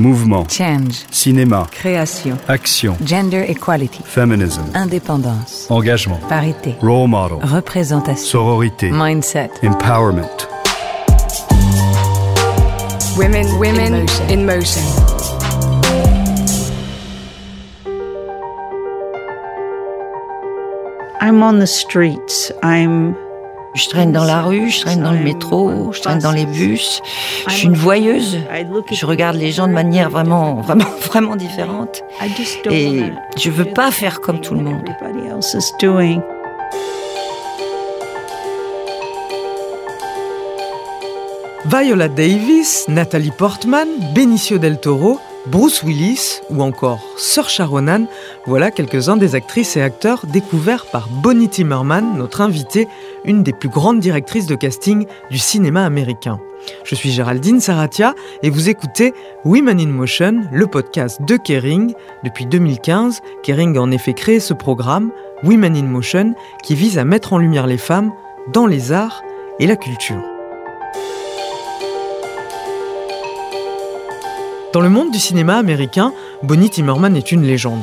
Mouvement. Change. Cinéma. Création. Action. Gender equality. Feminism. Indépendance. Engagement. Parité. Role model. Représentation. Sororité. Mindset. Empowerment. Women, women in motion. I'm on the streets. I'm Je traîne dans la rue, je traîne dans le métro, je traîne dans les bus. Je suis une voyeuse. Je regarde les gens de manière vraiment, vraiment, vraiment différente. Et je veux pas faire comme tout le monde. Viola Davis, Nathalie Portman, Benicio del Toro, Bruce Willis ou encore Saoirse Ronan, voilà quelques-uns des actrices et acteurs découverts par Bonnie Timmerman, notre invitée, une des plus grandes directrices de casting du cinéma américain. Je suis Géraldine Saratia et vous écoutez Women in Motion, le podcast de Kering. Depuis 2015, Kering a en effet créé ce programme, Women in Motion, qui vise à mettre en lumière les femmes dans les arts et la culture. Dans le monde du cinéma américain, Bonnie Timmerman est une légende.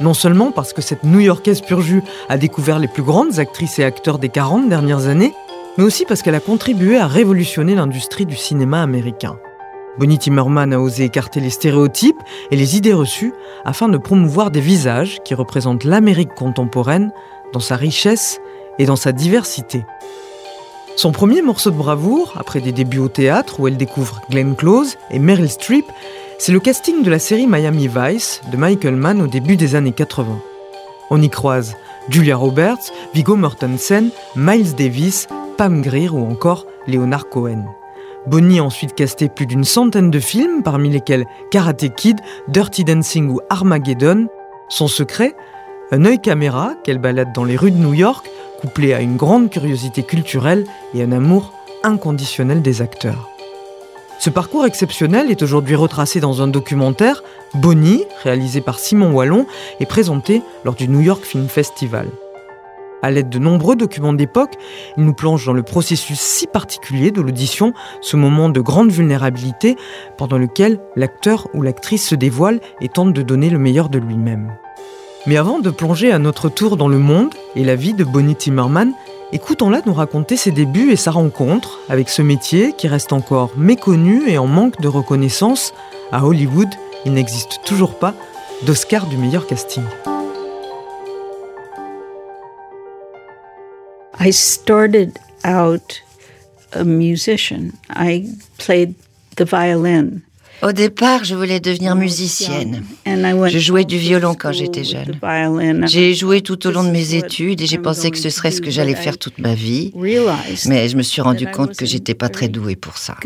Non seulement parce que cette New-Yorkaise pur jus a découvert les plus grandes actrices et acteurs des 40 dernières années, mais aussi parce qu'elle a contribué à révolutionner l'industrie du cinéma américain. Bonnie Timmerman a osé écarter les stéréotypes et les idées reçues afin de promouvoir des visages qui représentent l'Amérique contemporaine dans sa richesse et dans sa diversité. Son premier morceau de bravoure, après des débuts au théâtre où elle découvre Glenn Close et Meryl Streep, c'est le casting de la série Miami Vice de Michael Mann au début des années 80. On y croise Julia Roberts, Viggo Mortensen, Miles Davis, Pam Grier ou encore Leonard Cohen. Bonnie a ensuite casté plus d'une centaine de films, parmi lesquels Karate Kid, Dirty Dancing ou Armageddon. Son secret? Un œil caméra qu'elle balade dans les rues de New York, couplé à une grande curiosité culturelle et un amour inconditionnel des acteurs. Ce parcours exceptionnel est aujourd'hui retracé dans un documentaire, Bonnie, réalisé par Simon Wallon et présenté lors du New York Film Festival. À l'aide de nombreux documents d'époque, il nous plonge dans le processus si particulier de l'audition, ce moment de grande vulnérabilité pendant lequel l'acteur ou l'actrice se dévoile et tente de donner le meilleur de lui-même. Mais avant de plonger à notre tour dans le monde et la vie de Bonnie Timmerman, Écoutons-la nous raconter ses débuts et sa rencontre avec ce métier qui reste encore méconnu et en manque de reconnaissance. À Hollywood, il n'existe toujours pas d'Oscar du meilleur casting. I started out a musician. I played the violin. Au départ, je voulais devenir musicienne. Je jouais du violon quand j'étais jeune. J'ai joué tout au long de mes études et j'ai pensé que ce serait ce que j'allais faire toute ma vie. Mais je me suis rendu compte que j'étais pas très douée pour ça.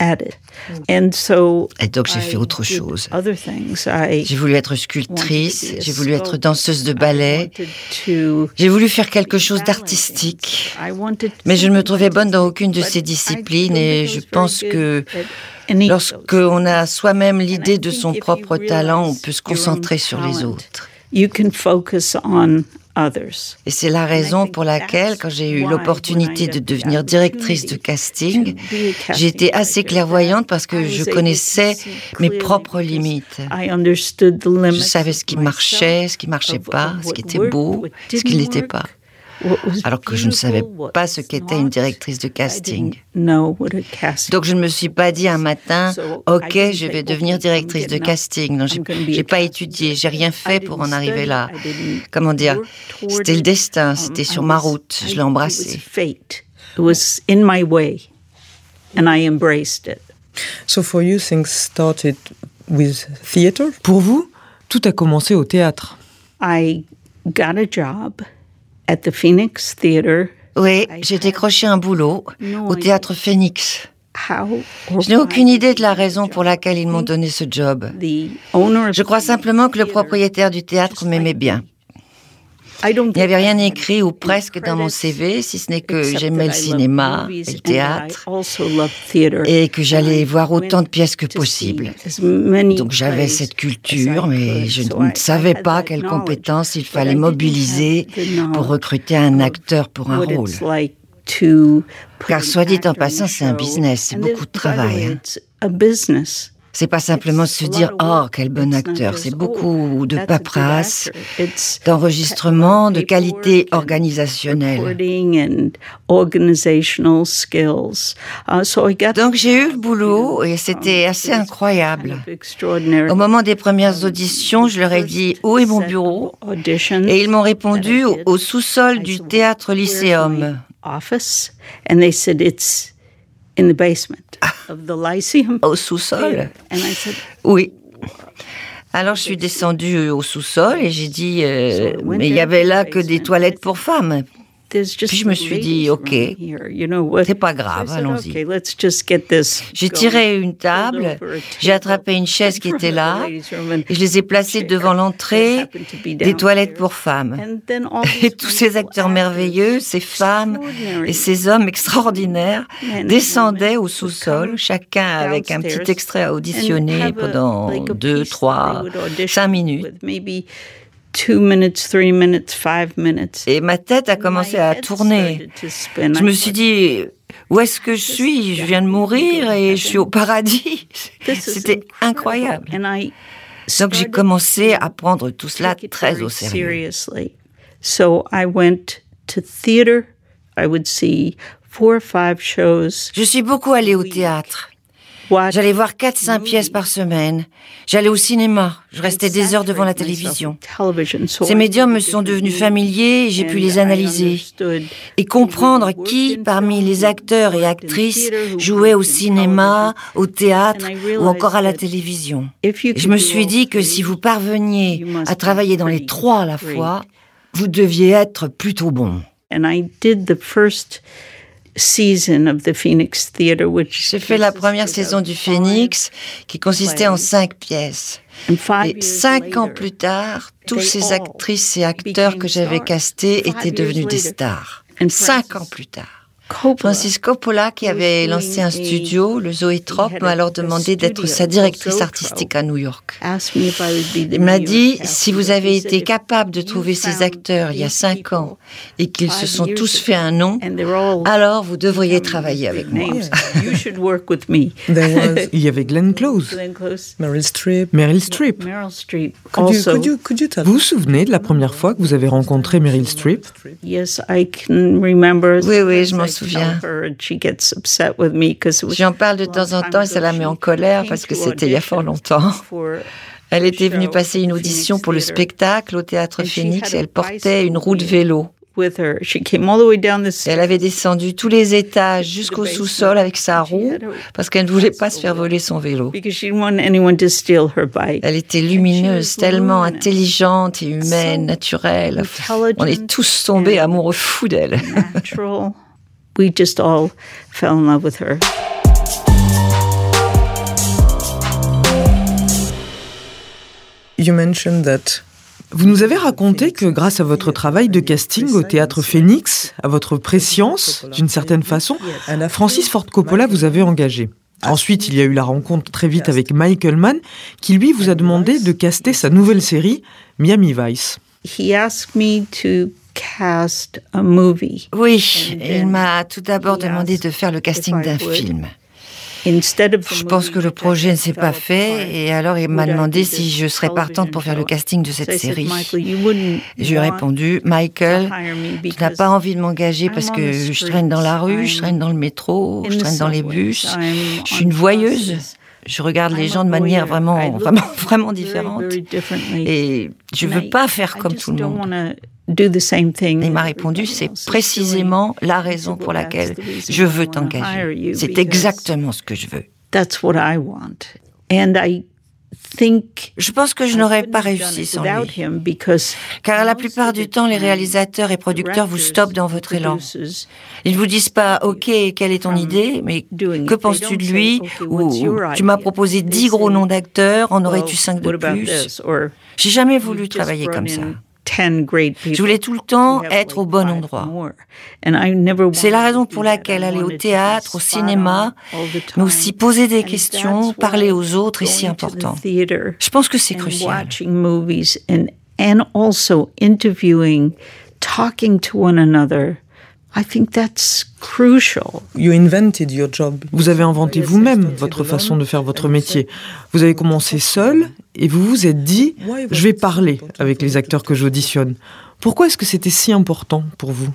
Et donc j'ai fait autre chose. J'ai voulu être sculptrice, j'ai voulu être danseuse de ballet, j'ai voulu faire quelque chose d'artistique. Mais je ne me trouvais bonne dans aucune de ces disciplines et je pense que Lorsqu'on a soi-même l'idée de son propre talent, on peut se concentrer sur les autres. Et c'est la raison pour laquelle, quand j'ai eu l'opportunité de devenir directrice de casting, j'ai été assez clairvoyante parce que je connaissais mes propres limites. Je savais ce qui marchait, ce qui marchait pas, ce qui était beau, ce qui n'était pas alors que je ne savais pas ce qu'était une directrice de casting. Donc je ne me suis pas dit un matin, ok, je vais devenir directrice de casting. Non, j'ai pas étudié, j'ai rien fait pour en arriver là. Comment dire? C'était le destin, c'était sur ma route. Je l'ai embrassé. So for you, things started with theater? Pour vous, tout a commencé au théâtre. I got a job at the Phoenix Theater. Oui, j'ai décroché un boulot au théâtre Phoenix. Je n'ai aucune idée de la raison pour laquelle ils m'ont donné ce job. Je crois simplement que le propriétaire du théâtre m'aimait bien. Il n'y avait rien écrit ou presque dans mon CV, si ce n'est que j'aimais le cinéma et le théâtre et que j'allais voir autant de pièces que possible. Donc j'avais cette culture, mais je ne savais pas quelles compétences il fallait mobiliser pour recruter un acteur pour un rôle. Car soit dit en passant, c'est un business, c'est beaucoup de travail. Hein. C'est pas simplement se dire oh quel bon acteur, c'est beaucoup de paperasse, d'enregistrement, de qualité organisationnelle. Donc j'ai eu le boulot et c'était assez incroyable. Au moment des premières auditions, je leur ai dit où est mon bureau? et ils m'ont répondu au sous-sol du théâtre Lycéum. Au sous-sol. Oui. Alors je suis descendue au sous-sol et j'ai dit, euh, mais il y avait là que des toilettes pour femmes. Puis je me suis dit, OK, c'est pas grave, allons-y. J'ai tiré une table, j'ai attrapé une chaise qui était là, et je les ai placées devant l'entrée des toilettes pour femmes. Et tous ces acteurs merveilleux, ces femmes et ces hommes extraordinaires descendaient au sous-sol, chacun avec un petit extrait à auditionner pendant deux, trois, cinq minutes. Et ma tête a commencé à tourner. Je me suis dit, où est-ce que je suis? Je viens de mourir et je suis au paradis. C'était incroyable. Donc j'ai commencé à prendre tout cela très au sérieux. Je suis beaucoup allée au théâtre. J'allais voir 4-5 pièces par semaine. J'allais au cinéma. Je restais des heures devant la télévision. Ces médiums me sont devenus familiers et j'ai pu les analyser et comprendre qui, parmi les acteurs et actrices, jouait au cinéma, au théâtre ou encore à la télévision. Je me suis dit que si vous parveniez à travailler dans les trois à la fois, vous deviez être plutôt bon. J'ai fait la première saison du Phoenix qui consistait en cinq pièces. Et cinq ans plus tard, tous ces actrices et acteurs que j'avais castés étaient devenus des stars. Cinq ans plus tard. Francis Coppola, qui avait lancé un studio, le Zoétrope, m'a alors demandé d'être sa directrice artistique à New York. Il m'a dit, si vous avez été capable de trouver ces acteurs il y a cinq ans et qu'ils se sont tous fait un nom, alors vous devriez travailler avec moi. il y avait Glenn Close, Meryl Streep. Meryl Streep. Vous vous souvenez de la première fois que vous avez rencontré Meryl Streep? Oui, oui, je m'en souviens souviens. J'en parle de temps en temps et ça la met en colère parce que c'était il y a fort longtemps. Elle était venue passer une audition pour le spectacle au théâtre Phoenix et elle portait une roue de vélo. Elle avait descendu tous les étages jusqu'au sous-sol avec sa roue parce qu'elle ne voulait pas se faire voler son vélo. Elle était lumineuse, tellement intelligente et humaine, naturelle. On est tous tombés amoureux fous d'elle. we just all fell in love with her. You mentioned that vous nous avez raconté que grâce à votre travail de casting au théâtre Phoenix, à votre préscience, d'une certaine façon, Francis Ford Coppola vous avait engagé. Ensuite, il y a eu la rencontre très vite avec Michael Mann, qui lui vous a demandé de caster sa nouvelle série, Miami Vice. He asked me to oui, il m'a tout d'abord demandé de faire le casting d'un film. Je pense que le projet ne s'est pas fait et alors il m'a demandé si je serais partante pour faire le casting de cette série. Je lui ai répondu, Michael, tu n'as pas envie de m'engager parce que je traîne dans la rue, je traîne dans le métro, je traîne dans les bus, je suis une voyeuse je regarde les gens de manière vraiment, vraiment, vraiment différente. Et je ne veux pas faire comme tout le monde. Il m'a répondu, c'est précisément la raison pour laquelle je veux t'engager. C'est exactement ce que je veux. Je pense que je n'aurais pas réussi sans lui. Car la plupart du temps, les réalisateurs et producteurs vous stoppent dans votre élan. Ils ne vous disent pas, OK, quelle est ton idée, mais que penses-tu de lui Ou tu m'as proposé dix gros noms d'acteurs, en aurais-tu cinq de plus J'ai jamais voulu travailler comme ça. Je voulais tout le temps être au bon endroit. C'est la raison pour laquelle aller au théâtre, au cinéma, mais aussi poser des questions, parler aux autres est si important. Je pense que c'est crucial. Vous avez inventé vous-même votre façon de faire votre métier. Vous avez commencé seul et vous vous êtes dit, je vais parler avec les acteurs que j'auditionne. Pourquoi est-ce que c'était si important pour vous?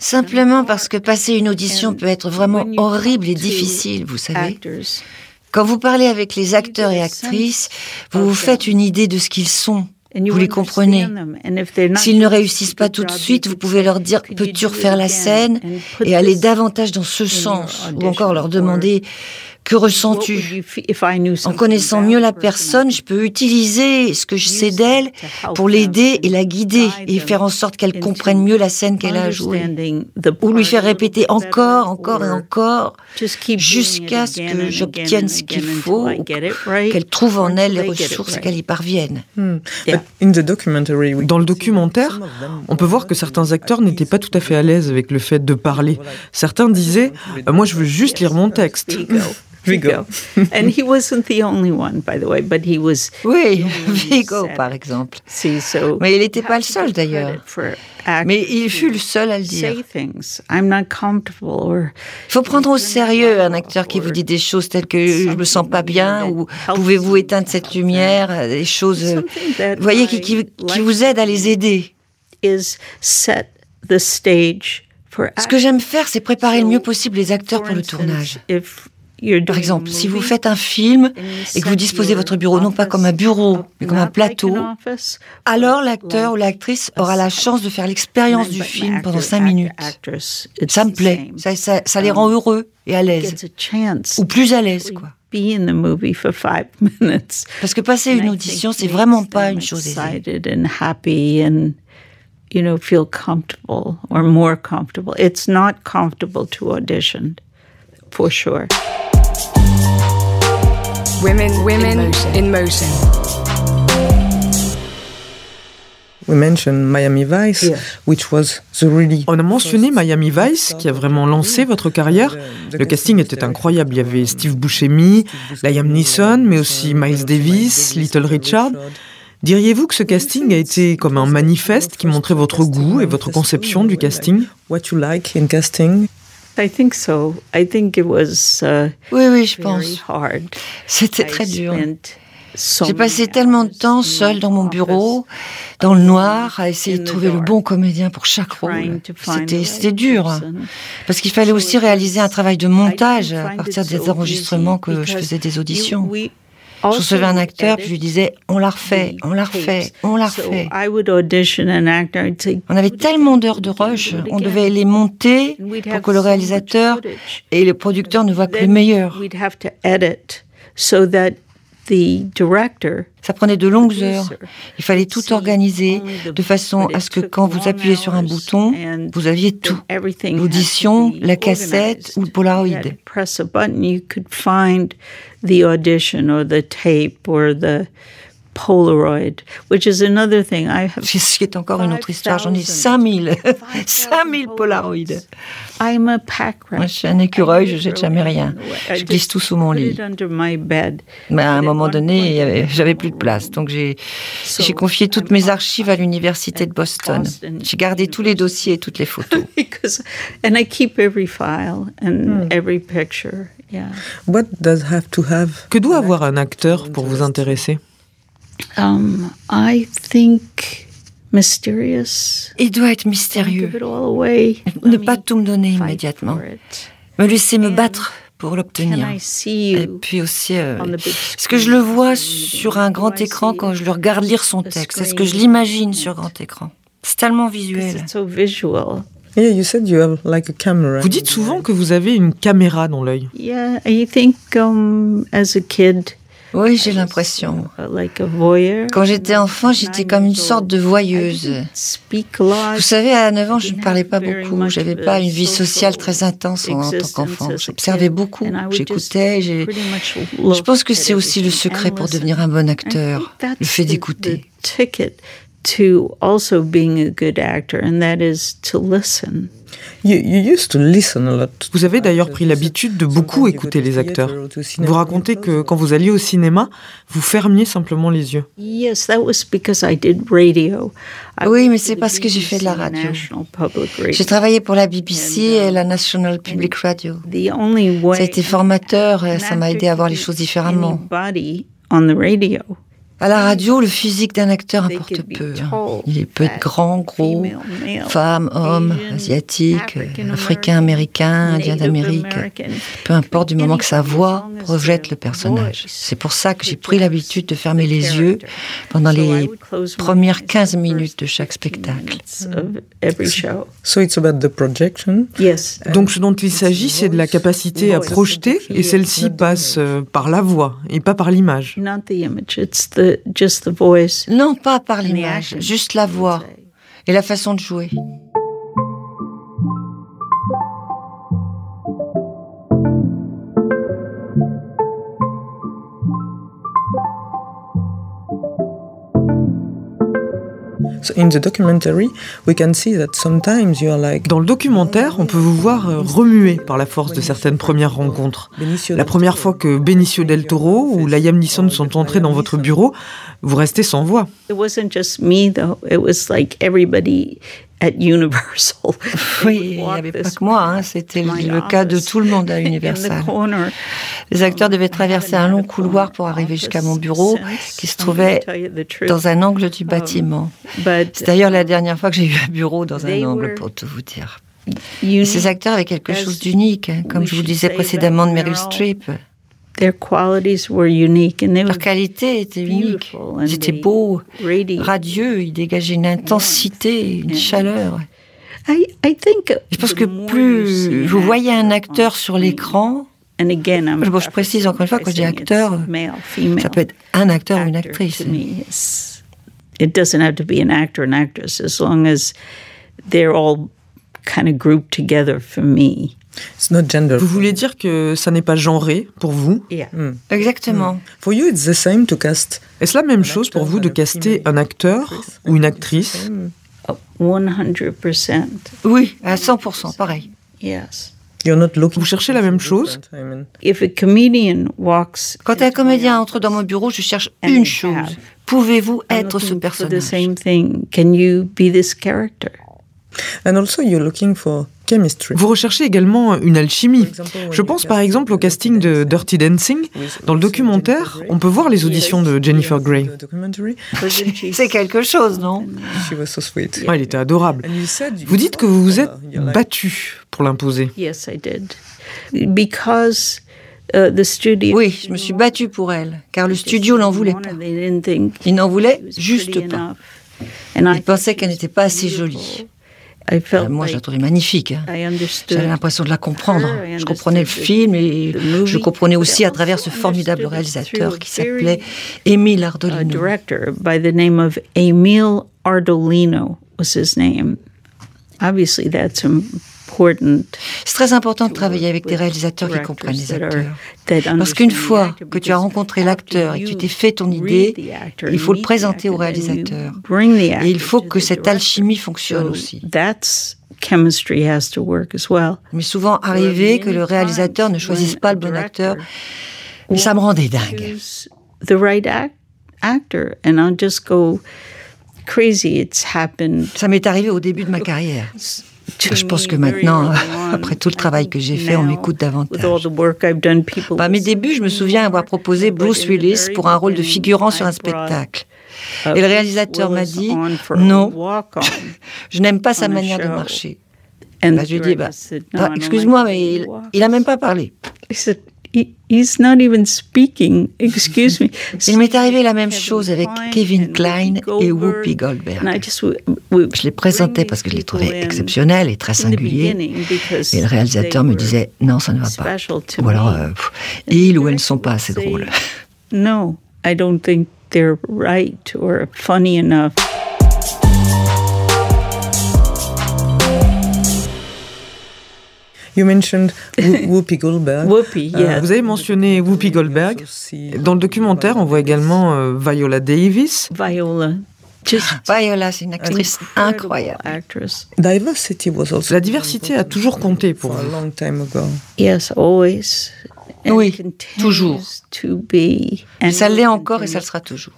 Simplement parce que passer une audition peut être vraiment horrible et difficile, vous savez. Quand vous parlez avec les acteurs et actrices, vous vous faites une idée de ce qu'ils sont. Vous les comprenez. S'ils ne réussissent pas tout de suite, vous pouvez leur dire peux-tu refaire la scène et aller davantage dans ce sens, ou encore leur demander que ressens-tu En connaissant mieux la personne, je peux utiliser ce que je sais d'elle pour l'aider et la guider et faire en sorte qu'elle comprenne mieux la scène qu'elle a jouée. Ou lui faire répéter encore, encore et encore jusqu'à ce que j'obtienne ce qu'il faut, qu'elle trouve en elle les ressources et qu'elle y parvienne. Hmm. Dans le documentaire, on peut voir que certains acteurs n'étaient pas tout à fait à l'aise avec le fait de parler. Certains disaient Moi, je veux juste lire mon texte. Vigo. and he wasn't the only one, by the way, but he was. Oui, Vigo, par exemple. Mais il n'était pas le seul, d'ailleurs. Mais il fut le seul à le dire. Il faut prendre au sérieux un acteur qui vous dit des choses telles que je me sens pas bien ou pouvez-vous éteindre cette lumière, des choses, euh, vous voyez, qui, qui, qui vous aident à les aider. Ce que j'aime faire, c'est préparer le mieux possible les acteurs pour le tournage. Par exemple, si vous faites un film et que vous disposez votre bureau non pas comme un bureau, mais comme un plateau, alors l'acteur ou l'actrice aura la chance de faire l'expérience du film pendant cinq minutes. Ça me plaît, ça, les rend heureux et à l'aise, ou plus à l'aise, quoi. Parce que passer une audition, c'est vraiment pas une chose aisée. you know, feel comfortable or more comfortable. It's not comfortable to audition, for sure. Women, women in motion. We mentioned Miami Vice, which was the really On a mentionné Miami Vice, qui a vraiment lancé votre carrière. Le casting était incroyable. Il y avait Steve Buscemi, Liam Neeson, mais aussi Miles Davis, Little Richard. Diriez-vous que ce casting a été comme un manifeste qui montrait votre goût et votre conception du casting? What you like in casting? I think so. I think it was, uh, oui, oui, je pense. C'était très dur. J'ai passé tellement de temps seul dans mon bureau, dans le noir, à essayer de trouver le bon comédien pour chaque rôle. C'était dur, parce qu'il fallait aussi réaliser un travail de montage à partir des enregistrements que je faisais des auditions. Je recevais un acteur, puis je lui disais on la refait, on la refait, on la refait. On avait tellement d'heures de rush, on devait les monter pour que le réalisateur et le producteur ne voient que le meilleur. Ça prenait de longues heures. Il fallait tout organiser de façon à ce que quand vous appuyez sur un bouton, vous aviez tout. L'audition, la cassette ou le Polaroid. Polaroid, which is another thing I have. Ce qui est encore une autre histoire. J'en ai 5000. 5000 Polaroids. I'm a pack rat. Moi, je suis un écureuil, je jette jamais rien. Je glisse tout sous mon lit. Mais à un moment donné, j'avais plus de place. Donc j'ai confié toutes mes archives à l'université de Boston. J'ai gardé tous les dossiers et toutes les photos. and I keep every file and every picture. Yeah. What does have to have? Que doit avoir un acteur pour vous intéresser? Um, I think mysterious. Il doit être mystérieux. Ne pas tout me donner immédiatement. Me laisser me battre pour l'obtenir. Et puis aussi, euh, est-ce que je le vois sur un grand écran quand je le regarde lire son texte? Est-ce que je l'imagine sur grand écran C'est tellement visuel. Vous dites souvent que vous avez une caméra dans l'œil. Yeah, I think um, as a kid, oui, j'ai l'impression. Quand j'étais enfant, j'étais comme une sorte de voyeuse. Vous savez, à 9 ans, je ne parlais pas beaucoup. Je n'avais pas une vie sociale très intense en, tant qu'enfant. J'observais beaucoup, j'écoutais. Je pense que c'est aussi le secret pour devenir un bon acteur, le fait d'écouter. To also being a good actor, and that is to listen. Vous avez d'ailleurs pris l'habitude de beaucoup écouter les acteurs. Vous racontez que quand vous alliez au cinéma, vous fermiez simplement les yeux. Oui, mais c'est parce que j'ai fait de la radio. J'ai travaillé pour la BBC et la National Public Radio. Ça a été formateur et ça m'a aidé à voir les choses différemment. À la radio, le physique d'un acteur importe peu. Il peut être grand, gros, femme, homme, asiatique, africain, américain, indien d'Amérique. Peu importe du moment que sa voix projette le personnage. C'est pour ça que j'ai pris l'habitude de fermer les yeux pendant les premières 15 minutes de chaque spectacle. Donc ce dont il s'agit, c'est de la capacité à projeter et celle-ci passe euh, par la voix et pas par l'image. Non, pas par l'image, juste la voix et la façon de jouer. Dans le documentaire, on peut vous voir euh, remuer par la force de certaines premières rencontres. La première fois que Benicio del Toro ou Liam Neeson sont entrés dans votre bureau, vous restez sans voix. Universal. Oui, il n'y avait pas que moi, hein. c'était le cas de tout le monde à Universal. Les acteurs devaient traverser un long couloir pour arriver jusqu'à mon bureau, qui se trouvait dans un angle du um, bâtiment. C'est d'ailleurs la dernière fois que j'ai eu un bureau dans un angle, pour tout vous dire. ces acteurs avaient quelque chose d'unique, hein, comme je vous disais précédemment de Meryl Streep. Their qualities were unique and Leur qualité était unique. Ils étaient beaux, radieux, ils dégageaient une intensité, une chaleur. Je pense que plus vous voyez un acteur sur l'écran, je précise encore une fois, quand je dis acteur, ça peut être un acteur ou une actrice. It doesn't have to be an actor and actress as long as they're all kind of grouped together for me. Vous voulez dire que ça n'est pas genré pour vous hmm. Exactement. Hmm. Est-ce la même chose pour vous de caster un acteur ou une actrice 100%. Oui, à 100%, pareil. Yes. Vous cherchez la même chose Quand un comédien entre dans mon bureau, je cherche une chose. Pouvez-vous être ce personnage? And also you're looking for vous recherchez également une alchimie. Je pense par exemple au casting de Dirty Dancing. Dans le documentaire, on peut voir les auditions de Jennifer Grey. C'est quelque chose, non? Elle était adorable. Vous dites que vous vous êtes battu pour l'imposer. Uh, oui, je me suis battue pour elle, car le studio n'en voulait pas. Il n'en voulait juste pas. Il pensait qu'elle n'était pas assez jolie. Euh, moi, je la trouvais magnifique. Hein. J'avais l'impression de la comprendre. Je comprenais le film et je comprenais aussi à travers ce formidable réalisateur qui s'appelait Emile Ardolino. Ardolino was his name. Obviously, that's c'est très important de travailler avec des réalisateurs qui comprennent les acteurs. Parce qu'une fois que tu as rencontré l'acteur et que tu t'es fait ton idée, il faut le présenter au réalisateur. Et il faut que cette alchimie fonctionne aussi. Mais souvent arrivé que le réalisateur ne choisisse pas le bon acteur, mais ça me rendait dingue. Ça m'est arrivé au début de ma carrière. Je pense que maintenant, après tout le travail que j'ai fait, on m'écoute davantage. À mes débuts, je me souviens avoir proposé Bruce Willis pour un rôle de figurant sur un spectacle. Et le réalisateur m'a dit non, je n'aime pas sa manière de marcher. Bah, je lui ai dit bah, bah, excuse-moi, mais il n'a même pas parlé. He's not even speaking. Excuse me. Il m'est arrivé la même chose avec Kevin Klein et Whoopi Goldberg. Je les présentais parce que je les trouvais exceptionnels et très singuliers. Et le réalisateur me disait non, ça ne va pas. Ou alors, euh, ils ou elles ne sont pas assez drôles. No, I don't think they're right or funny enough. You mentioned Whoopi Goldberg. Whoopi, euh, Vous avez mentionné Whoopi Goldberg. Dans le documentaire, on voit également euh, Viola Davis. Viola Viola, c'est une actrice incroyable. La diversité a toujours compté pour vous. Yes, always. Oui, toujours. Ça l'est encore et ça le sera toujours.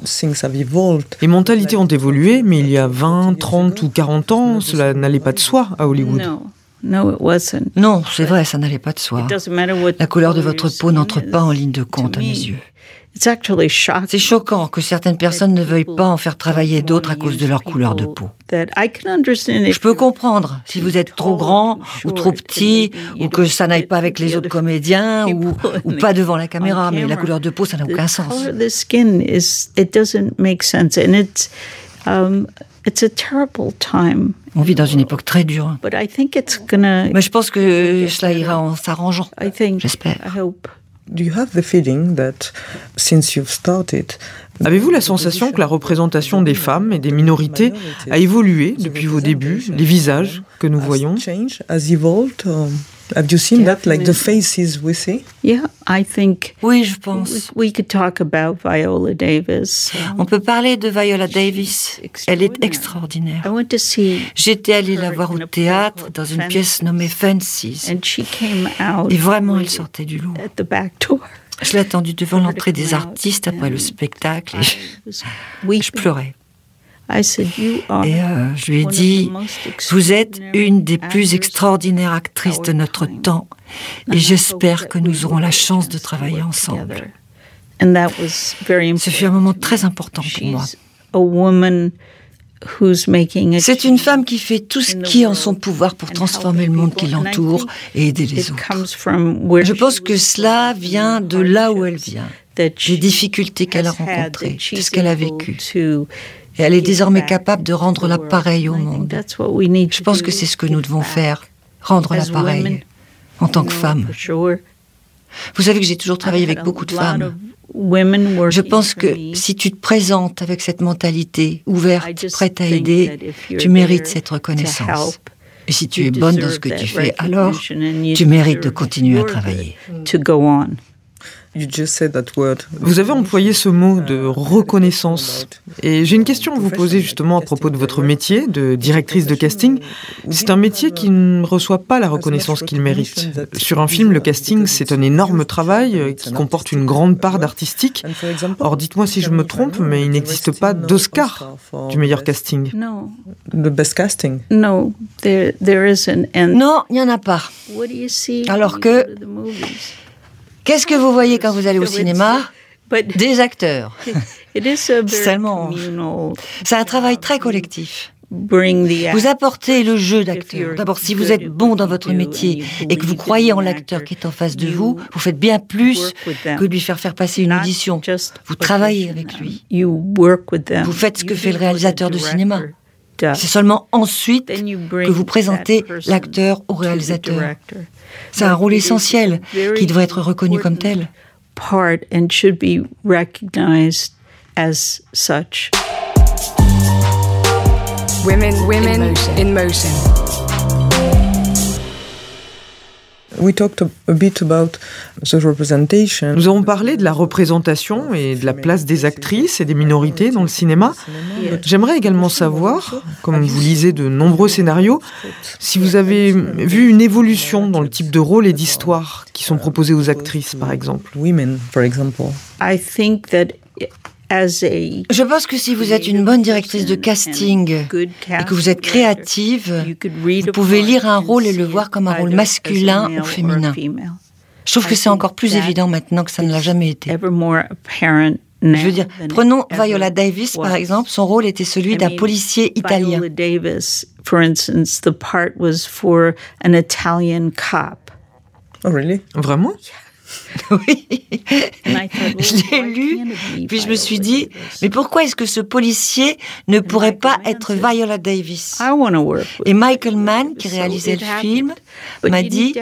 Les mentalités ont évolué, mais il y a 20, 30 ou 40 ans, cela n'allait pas de soi à Hollywood. Non, c'est vrai, ça n'allait pas de soi. La couleur de votre peau n'entre pas en ligne de compte à mes yeux. C'est choquant que certaines personnes ne veuillent pas en faire travailler d'autres à cause de leur couleur de peau. Je peux comprendre si vous êtes trop grand ou trop petit ou que ça n'aille pas avec les autres comédiens ou, pas devant la caméra, mais la couleur de peau, ça n'a aucun sens. On vit dans une époque très dure. Mais je pense que cela ira en s'arrangeant. J'espère. Avez-vous la sensation que la représentation des femmes et des minorités a évolué depuis vos débuts, les visages que nous voyons? Have you seen that, like the faces we see? Yeah, I think. Oui, je pense. We, could talk about Viola Davis. On peut parler de Viola Davis. Elle est extraordinaire. I went to see. J'étais allée la voir au théâtre dans une pièce nommée Fences. And she came out. Et vraiment, elle sortait du lot. At the back door. Je l'ai attendue devant l'entrée des artistes après le spectacle. Et je pleurais. Et euh, je lui ai dit, vous êtes une des plus extraordinaires actrices de notre temps et j'espère que nous aurons la chance de travailler ensemble. Ce fut un moment très important pour moi. C'est une femme qui fait tout ce qui est en son pouvoir pour transformer le monde qui l'entoure et aider les autres. Je pense que cela vient de là où elle vient, des difficultés qu'elle a rencontrées, de ce qu'elle a vécu. Et elle est désormais capable de rendre l'appareil au monde. Je pense que c'est ce que nous devons faire, rendre l'appareil en tant que femme. Vous savez que j'ai toujours travaillé avec beaucoup de femmes. Je pense que si tu te présentes avec cette mentalité ouverte, prête à aider, tu mérites cette reconnaissance. Et si tu es bonne dans ce que tu fais, alors tu mérites de continuer à travailler. Vous avez employé ce mot de reconnaissance. Et j'ai une question à vous poser justement à propos de votre métier de directrice de casting. C'est un métier qui ne reçoit pas la reconnaissance qu'il mérite. Sur un film, le casting, c'est un énorme travail qui comporte une grande part d'artistique. Or, dites-moi si je me trompe, mais il n'existe pas d'Oscar du meilleur casting. Non. Le best casting. Non, there, Non, il n'y en a pas. Alors que Qu'est-ce que vous voyez quand vous allez au cinéma Des acteurs. Seulement. C'est un travail très collectif. Vous apportez le jeu d'acteur. D'abord, si vous êtes bon dans votre métier et que vous croyez en l'acteur qui est en face de vous, vous faites bien plus que de lui faire faire passer une audition. Vous travaillez avec lui. Vous faites ce que fait le réalisateur de cinéma. C'est seulement ensuite que vous présentez l'acteur au réalisateur. C'est un rôle essentiel qui devrait être reconnu comme tel. Part and should be recognized as such. Women, women in motion. Nous avons parlé de la représentation et de la place des actrices et des minorités dans le cinéma. J'aimerais également savoir, comme vous lisez de nombreux scénarios, si vous avez vu une évolution dans le type de rôle et d'histoire qui sont proposés aux actrices, par exemple. Je pense que si vous êtes une bonne directrice de casting et que vous êtes créative, vous pouvez lire un rôle et le voir comme un rôle masculin ou féminin. Je trouve que c'est encore plus évident maintenant que ça ne l'a jamais été. Je veux dire, prenons Viola Davis par exemple, son rôle était celui d'un policier italien. for instance, the part was for an Italian cop. Oh, really? Vraiment? Oui. je l'ai lu, puis je me suis dit, mais pourquoi est-ce que ce policier ne pourrait pas être Viola Davis? Et Michael Mann, qui réalisait le film, m'a dit,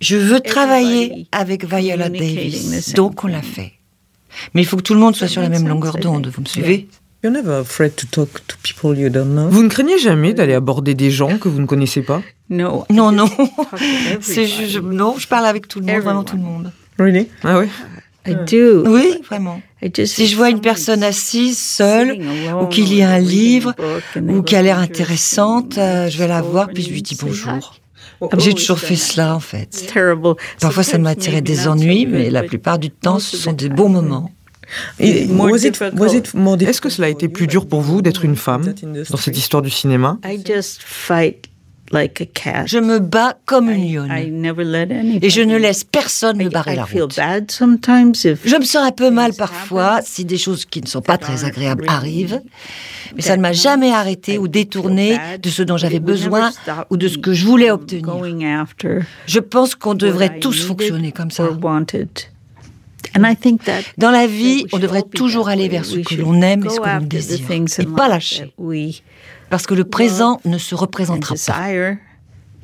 je veux travailler avec Viola Davis. Donc on l'a fait. Mais il faut que tout le monde soit sur la même longueur d'onde, vous me suivez? Vous ne craignez jamais d'aller aborder des gens que vous ne connaissez pas? Non, non, non. je, non, je parle avec tout le monde, vraiment tout le monde. Really? Ah oui. I do. Oui, vraiment. Si je vois une personne assise, seule, ou qu'il lit un livre, ou qui a l'air intéressante, euh, je vais la voir, puis je lui dis bonjour. J'ai toujours fait cela, en fait. Parfois, ça m'a tiré des ennuis, mais la plupart du temps, ce sont des bons moments. Est-ce que cela a été plus dur pour vous d'être une femme dans cette histoire du cinéma? Je me bats comme une lionne. Et je ne laisse personne me barrer la route. Je me sens un peu mal parfois si des choses qui ne sont pas très agréables arrivent. Mais ça ne m'a jamais arrêté ou détourné de ce dont j'avais besoin ou de ce que je voulais obtenir. Je pense qu'on devrait tous fonctionner comme ça. Dans la vie, on devrait toujours aller vers ce que l'on aime et ce que l'on désire, et pas lâcher parce que le présent ne se représentera pas.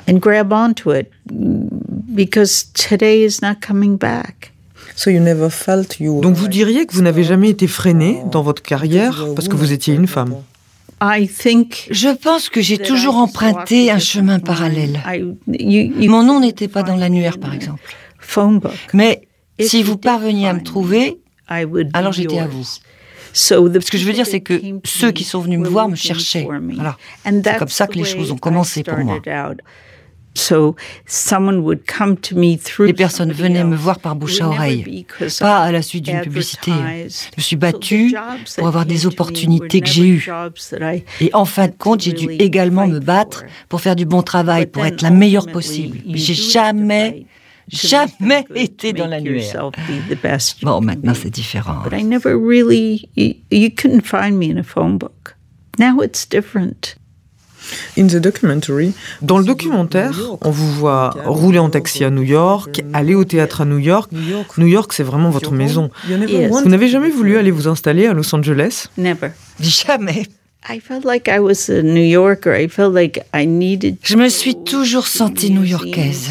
And grab onto it because today is not coming back. So you never felt you Donc vous diriez que vous n'avez jamais été freiné dans votre carrière parce que vous étiez une femme. I think Je pense que j'ai toujours emprunté un chemin parallèle. Mon nom n'était pas dans l'annuaire, par exemple. Mais si vous parveniez à me trouver, alors j'étais à vous. Ce que je veux dire, c'est que ceux qui sont venus me voir me cherchaient. Voilà. C'est comme ça que les choses ont commencé pour moi. Les personnes venaient me voir par bouche à oreille, pas à la suite d'une publicité. Je me suis battue pour avoir des opportunités que j'ai eues. Et en fin de compte, j'ai dû également me battre pour faire du bon travail, pour être la meilleure possible. Mais j'ai jamais jamais été dans l'annuaire. Bon, maintenant c'est différent. But I never really, you, couldn't find me in a phone book. Now it's different. In the documentary, dans le documentaire, on vous voit rouler en taxi à New York, aller au théâtre à New York. New York, c'est vraiment votre maison. Vous n'avez jamais voulu aller vous installer à Los Angeles? Never. Jamais. Je me suis toujours sentie new-yorkaise.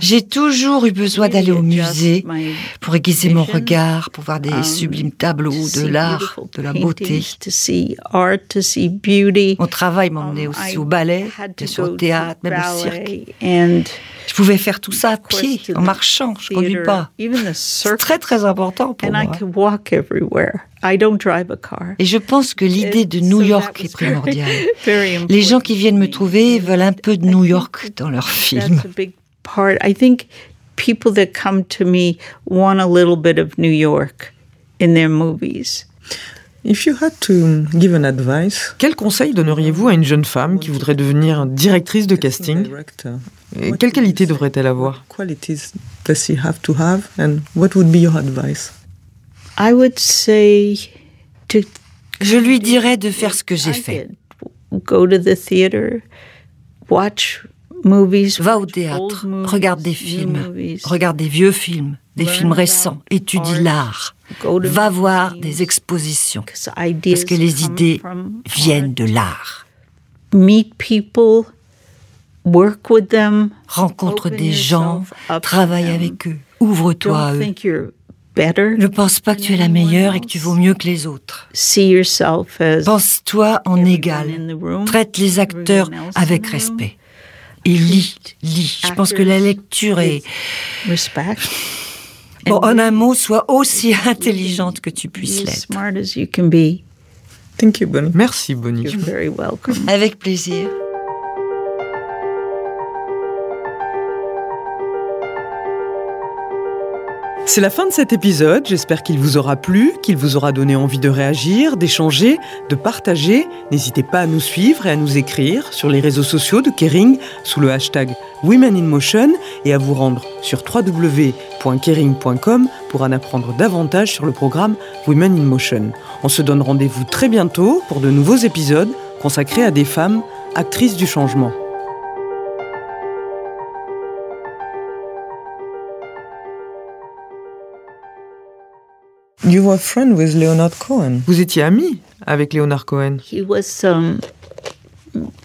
J'ai toujours eu besoin d'aller au musée pour aiguiser mon regard, pour voir des um, sublimes tableaux de l'art, de la beauté. Mon travail m'emmenait um, aussi au ballet, au théâtre, même au cirque. Je pouvais faire tout ça à pied, en marchant, je ne conduis pas. C'est très très important pour moi. Et je pense que l'idée de New York est primordiale. Les gens qui viennent me trouver veulent un peu de New York dans leurs films. I think people that come to me want a little bit of New York in their movies. If you had to give an advice, quel conseil donneriez-vous à une jeune femme qui voudrait devenir directrice de casting? Et quelles qualités devrait-elle avoir? Qualities does she have to have? And what would be your advice? I would say to Je lui dirais de faire ce que j'ai fait. Go to the theater, watch Va au théâtre, regarde des films, regarde des vieux films, des films récents, étudie l'art. Va voir des expositions, parce que les idées viennent de l'art. Meet people, work with them, rencontre des gens, travaille avec eux, ouvre-toi à eux. Ne pense pas que tu es la meilleure et que tu vaux mieux que les autres. Pense-toi en égal. Traite les acteurs avec respect et lis, lis. Je pense que la lecture est... Respect. Bon, en un mot, sois aussi intelligente que tu puisses l'être. Thank you, Bonnie. Merci, Bonnie. You're very welcome. Avec plaisir. C'est la fin de cet épisode, j'espère qu'il vous aura plu, qu'il vous aura donné envie de réagir, d'échanger, de partager. N'hésitez pas à nous suivre et à nous écrire sur les réseaux sociaux de Kering sous le hashtag Women in Motion et à vous rendre sur www.kering.com pour en apprendre davantage sur le programme Women in Motion. On se donne rendez-vous très bientôt pour de nouveaux épisodes consacrés à des femmes actrices du changement. You were friend with Leonard Cohen. Vous étiez ami avec Leonard Cohen. He was um,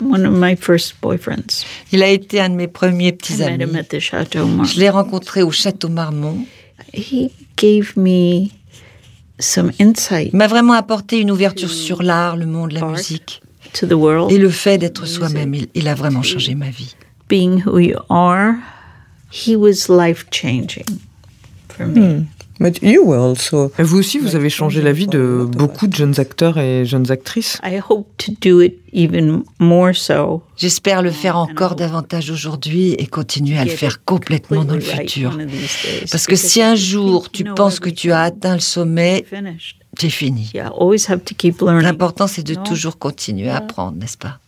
one of my first boyfriends. Il a été un de mes premiers petits amis. Je l'ai rencontré au château Marmont. He gave me some insight. Il m'a vraiment apporté une ouverture sur l'art, le monde, la musique. To the world. Et le fait d'être soi-même, il, il a vraiment changé ma vie. Being who you are, he was life changing. Hmm. Vous aussi, vous avez changé la vie de beaucoup de jeunes acteurs et jeunes actrices. J'espère le faire encore davantage aujourd'hui et continuer à le faire complètement dans le futur. Parce que si un jour tu penses que tu as atteint le sommet, c'est fini. L'important, c'est de toujours continuer à apprendre, n'est-ce pas?